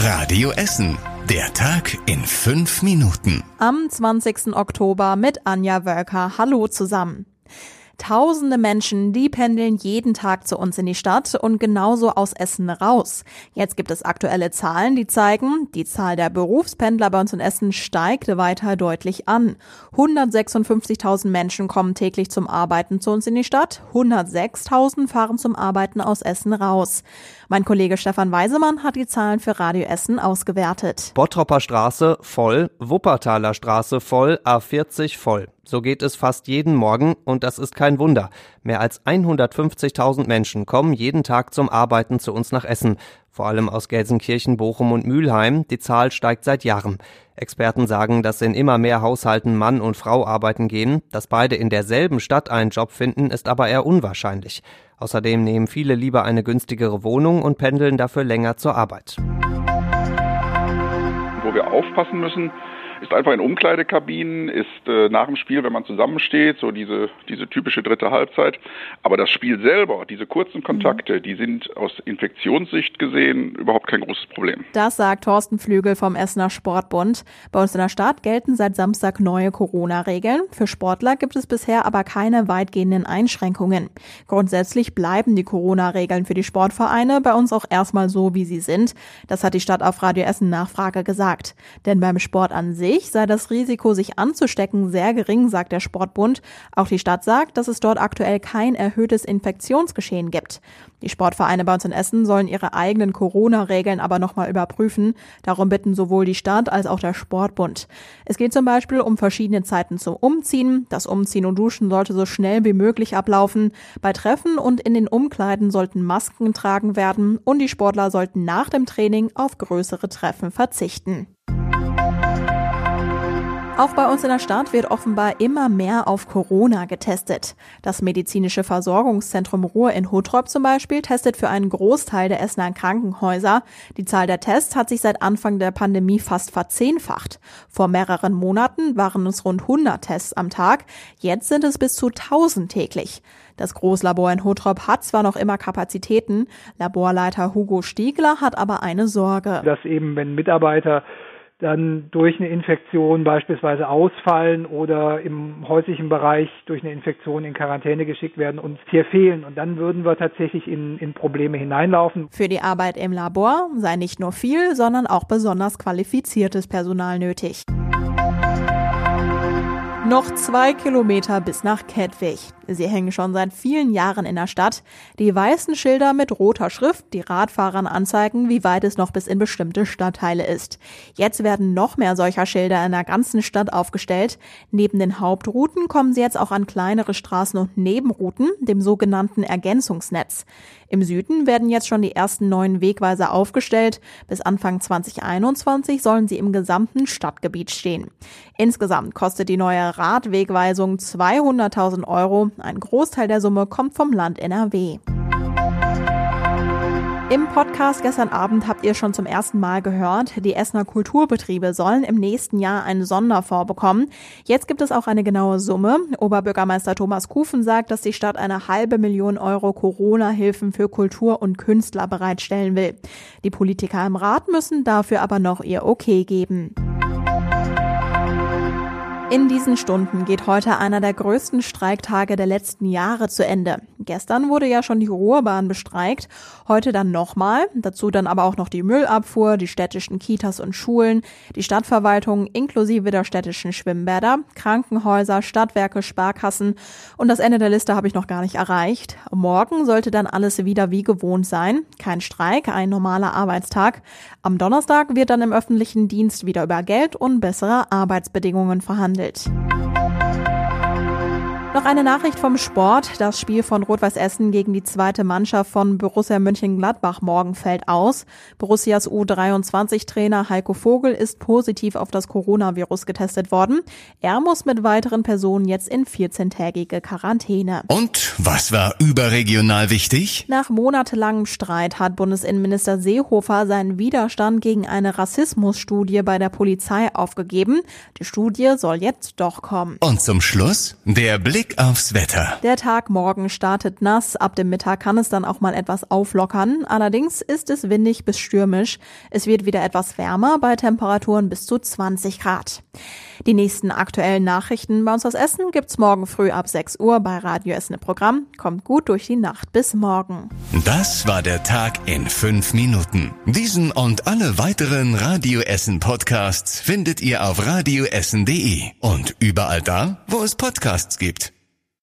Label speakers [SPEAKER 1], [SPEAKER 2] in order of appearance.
[SPEAKER 1] Radio Essen. Der Tag in fünf Minuten.
[SPEAKER 2] Am 20. Oktober mit Anja Wölker. Hallo zusammen. Tausende Menschen, die pendeln jeden Tag zu uns in die Stadt und genauso aus Essen raus. Jetzt gibt es aktuelle Zahlen, die zeigen, die Zahl der Berufspendler bei uns in Essen steigt weiter deutlich an. 156.000 Menschen kommen täglich zum Arbeiten zu uns in die Stadt, 106.000 fahren zum Arbeiten aus Essen raus. Mein Kollege Stefan Weisemann hat die Zahlen für Radio Essen ausgewertet.
[SPEAKER 3] Bottropper Straße voll, Wuppertaler Straße voll, A40 voll. So geht es fast jeden Morgen und das ist kein Wunder. Mehr als 150.000 Menschen kommen jeden Tag zum Arbeiten zu uns nach Essen. Vor allem aus Gelsenkirchen, Bochum und Mülheim. Die Zahl steigt seit Jahren. Experten sagen, dass in immer mehr Haushalten Mann und Frau arbeiten gehen. Dass beide in derselben Stadt einen Job finden, ist aber eher unwahrscheinlich. Außerdem nehmen viele lieber eine günstigere Wohnung und pendeln dafür länger zur Arbeit.
[SPEAKER 4] Wo wir aufpassen müssen, ist einfach in Umkleidekabinen, ist äh, nach dem Spiel, wenn man zusammensteht, so diese, diese typische dritte Halbzeit. Aber das Spiel selber, diese kurzen Kontakte, mhm. die sind aus Infektionssicht gesehen überhaupt kein großes Problem.
[SPEAKER 2] Das sagt Thorsten Flügel vom Essener Sportbund. Bei uns in der Stadt gelten seit Samstag neue Corona-Regeln. Für Sportler gibt es bisher aber keine weitgehenden Einschränkungen. Grundsätzlich bleiben die Corona-Regeln für die Sportvereine bei uns auch erstmal so, wie sie sind. Das hat die Stadt auf Radio Essen Nachfrage gesagt. Denn beim Sport an sich sich sei das Risiko, sich anzustecken, sehr gering, sagt der Sportbund. Auch die Stadt sagt, dass es dort aktuell kein erhöhtes Infektionsgeschehen gibt. Die Sportvereine bei uns in Essen sollen ihre eigenen Corona-Regeln aber nochmal überprüfen. Darum bitten sowohl die Stadt als auch der Sportbund. Es geht zum Beispiel um verschiedene Zeiten zum Umziehen. Das Umziehen und Duschen sollte so schnell wie möglich ablaufen. Bei Treffen und in den Umkleiden sollten Masken getragen werden und die Sportler sollten nach dem Training auf größere Treffen verzichten. Auch bei uns in der Stadt wird offenbar immer mehr auf Corona getestet. Das medizinische Versorgungszentrum Ruhr in Hottrop zum Beispiel testet für einen Großteil der Essener Krankenhäuser. Die Zahl der Tests hat sich seit Anfang der Pandemie fast verzehnfacht. Vor mehreren Monaten waren es rund 100 Tests am Tag. Jetzt sind es bis zu 1000 täglich. Das Großlabor in Hottrop hat zwar noch immer Kapazitäten. Laborleiter Hugo Stiegler hat aber eine Sorge.
[SPEAKER 5] Dass eben, wenn Mitarbeiter dann durch eine Infektion beispielsweise ausfallen oder im häuslichen Bereich durch eine Infektion in Quarantäne geschickt werden und hier fehlen. Und dann würden wir tatsächlich in, in Probleme hineinlaufen.
[SPEAKER 2] Für die Arbeit im Labor sei nicht nur viel, sondern auch besonders qualifiziertes Personal nötig. Noch zwei Kilometer bis nach Kettwig. Sie hängen schon seit vielen Jahren in der Stadt. Die weißen Schilder mit roter Schrift, die Radfahrern anzeigen, wie weit es noch bis in bestimmte Stadtteile ist. Jetzt werden noch mehr solcher Schilder in der ganzen Stadt aufgestellt. Neben den Hauptrouten kommen sie jetzt auch an kleinere Straßen und Nebenrouten, dem sogenannten Ergänzungsnetz. Im Süden werden jetzt schon die ersten neuen Wegweiser aufgestellt. Bis Anfang 2021 sollen sie im gesamten Stadtgebiet stehen. Insgesamt kostet die neue Radwegweisung 200.000 Euro. Ein Großteil der Summe kommt vom Land NRW. Im Podcast gestern Abend habt ihr schon zum ersten Mal gehört, die Essener Kulturbetriebe sollen im nächsten Jahr einen Sonderfonds bekommen. Jetzt gibt es auch eine genaue Summe. Oberbürgermeister Thomas Kufen sagt, dass die Stadt eine halbe Million Euro Corona-Hilfen für Kultur und Künstler bereitstellen will. Die Politiker im Rat müssen dafür aber noch ihr Okay geben. In diesen Stunden geht heute einer der größten Streiktage der letzten Jahre zu Ende. Gestern wurde ja schon die Ruhrbahn bestreikt, heute dann nochmal, dazu dann aber auch noch die Müllabfuhr, die städtischen Kitas und Schulen, die Stadtverwaltung inklusive der städtischen Schwimmbäder, Krankenhäuser, Stadtwerke, Sparkassen und das Ende der Liste habe ich noch gar nicht erreicht. Morgen sollte dann alles wieder wie gewohnt sein. Kein Streik, ein normaler Arbeitstag. Am Donnerstag wird dann im öffentlichen Dienst wieder über Geld und bessere Arbeitsbedingungen verhandelt it. Noch eine Nachricht vom Sport. Das Spiel von Rot-Weiß Essen gegen die zweite Mannschaft von Borussia Mönchengladbach morgen fällt aus. Borussias U23-Trainer Heiko Vogel ist positiv auf das Coronavirus getestet worden. Er muss mit weiteren Personen jetzt in 14-tägige Quarantäne.
[SPEAKER 1] Und was war überregional wichtig?
[SPEAKER 2] Nach monatelangem Streit hat Bundesinnenminister Seehofer seinen Widerstand gegen eine Rassismusstudie bei der Polizei aufgegeben. Die Studie soll jetzt doch kommen.
[SPEAKER 1] Und zum Schluss der Blick Blick aufs Wetter.
[SPEAKER 2] Der Tag morgen startet nass. Ab dem Mittag kann es dann auch mal etwas auflockern. Allerdings ist es windig bis stürmisch. Es wird wieder etwas wärmer bei Temperaturen bis zu 20 Grad. Die nächsten aktuellen Nachrichten bei uns aus Essen gibt's morgen früh ab 6 Uhr bei Radio Essen im Programm. Kommt gut durch die Nacht bis morgen.
[SPEAKER 1] Das war der Tag in fünf Minuten. Diesen und alle weiteren Radio Essen Podcasts findet ihr auf radioessen.de und überall da, wo es Podcasts gibt.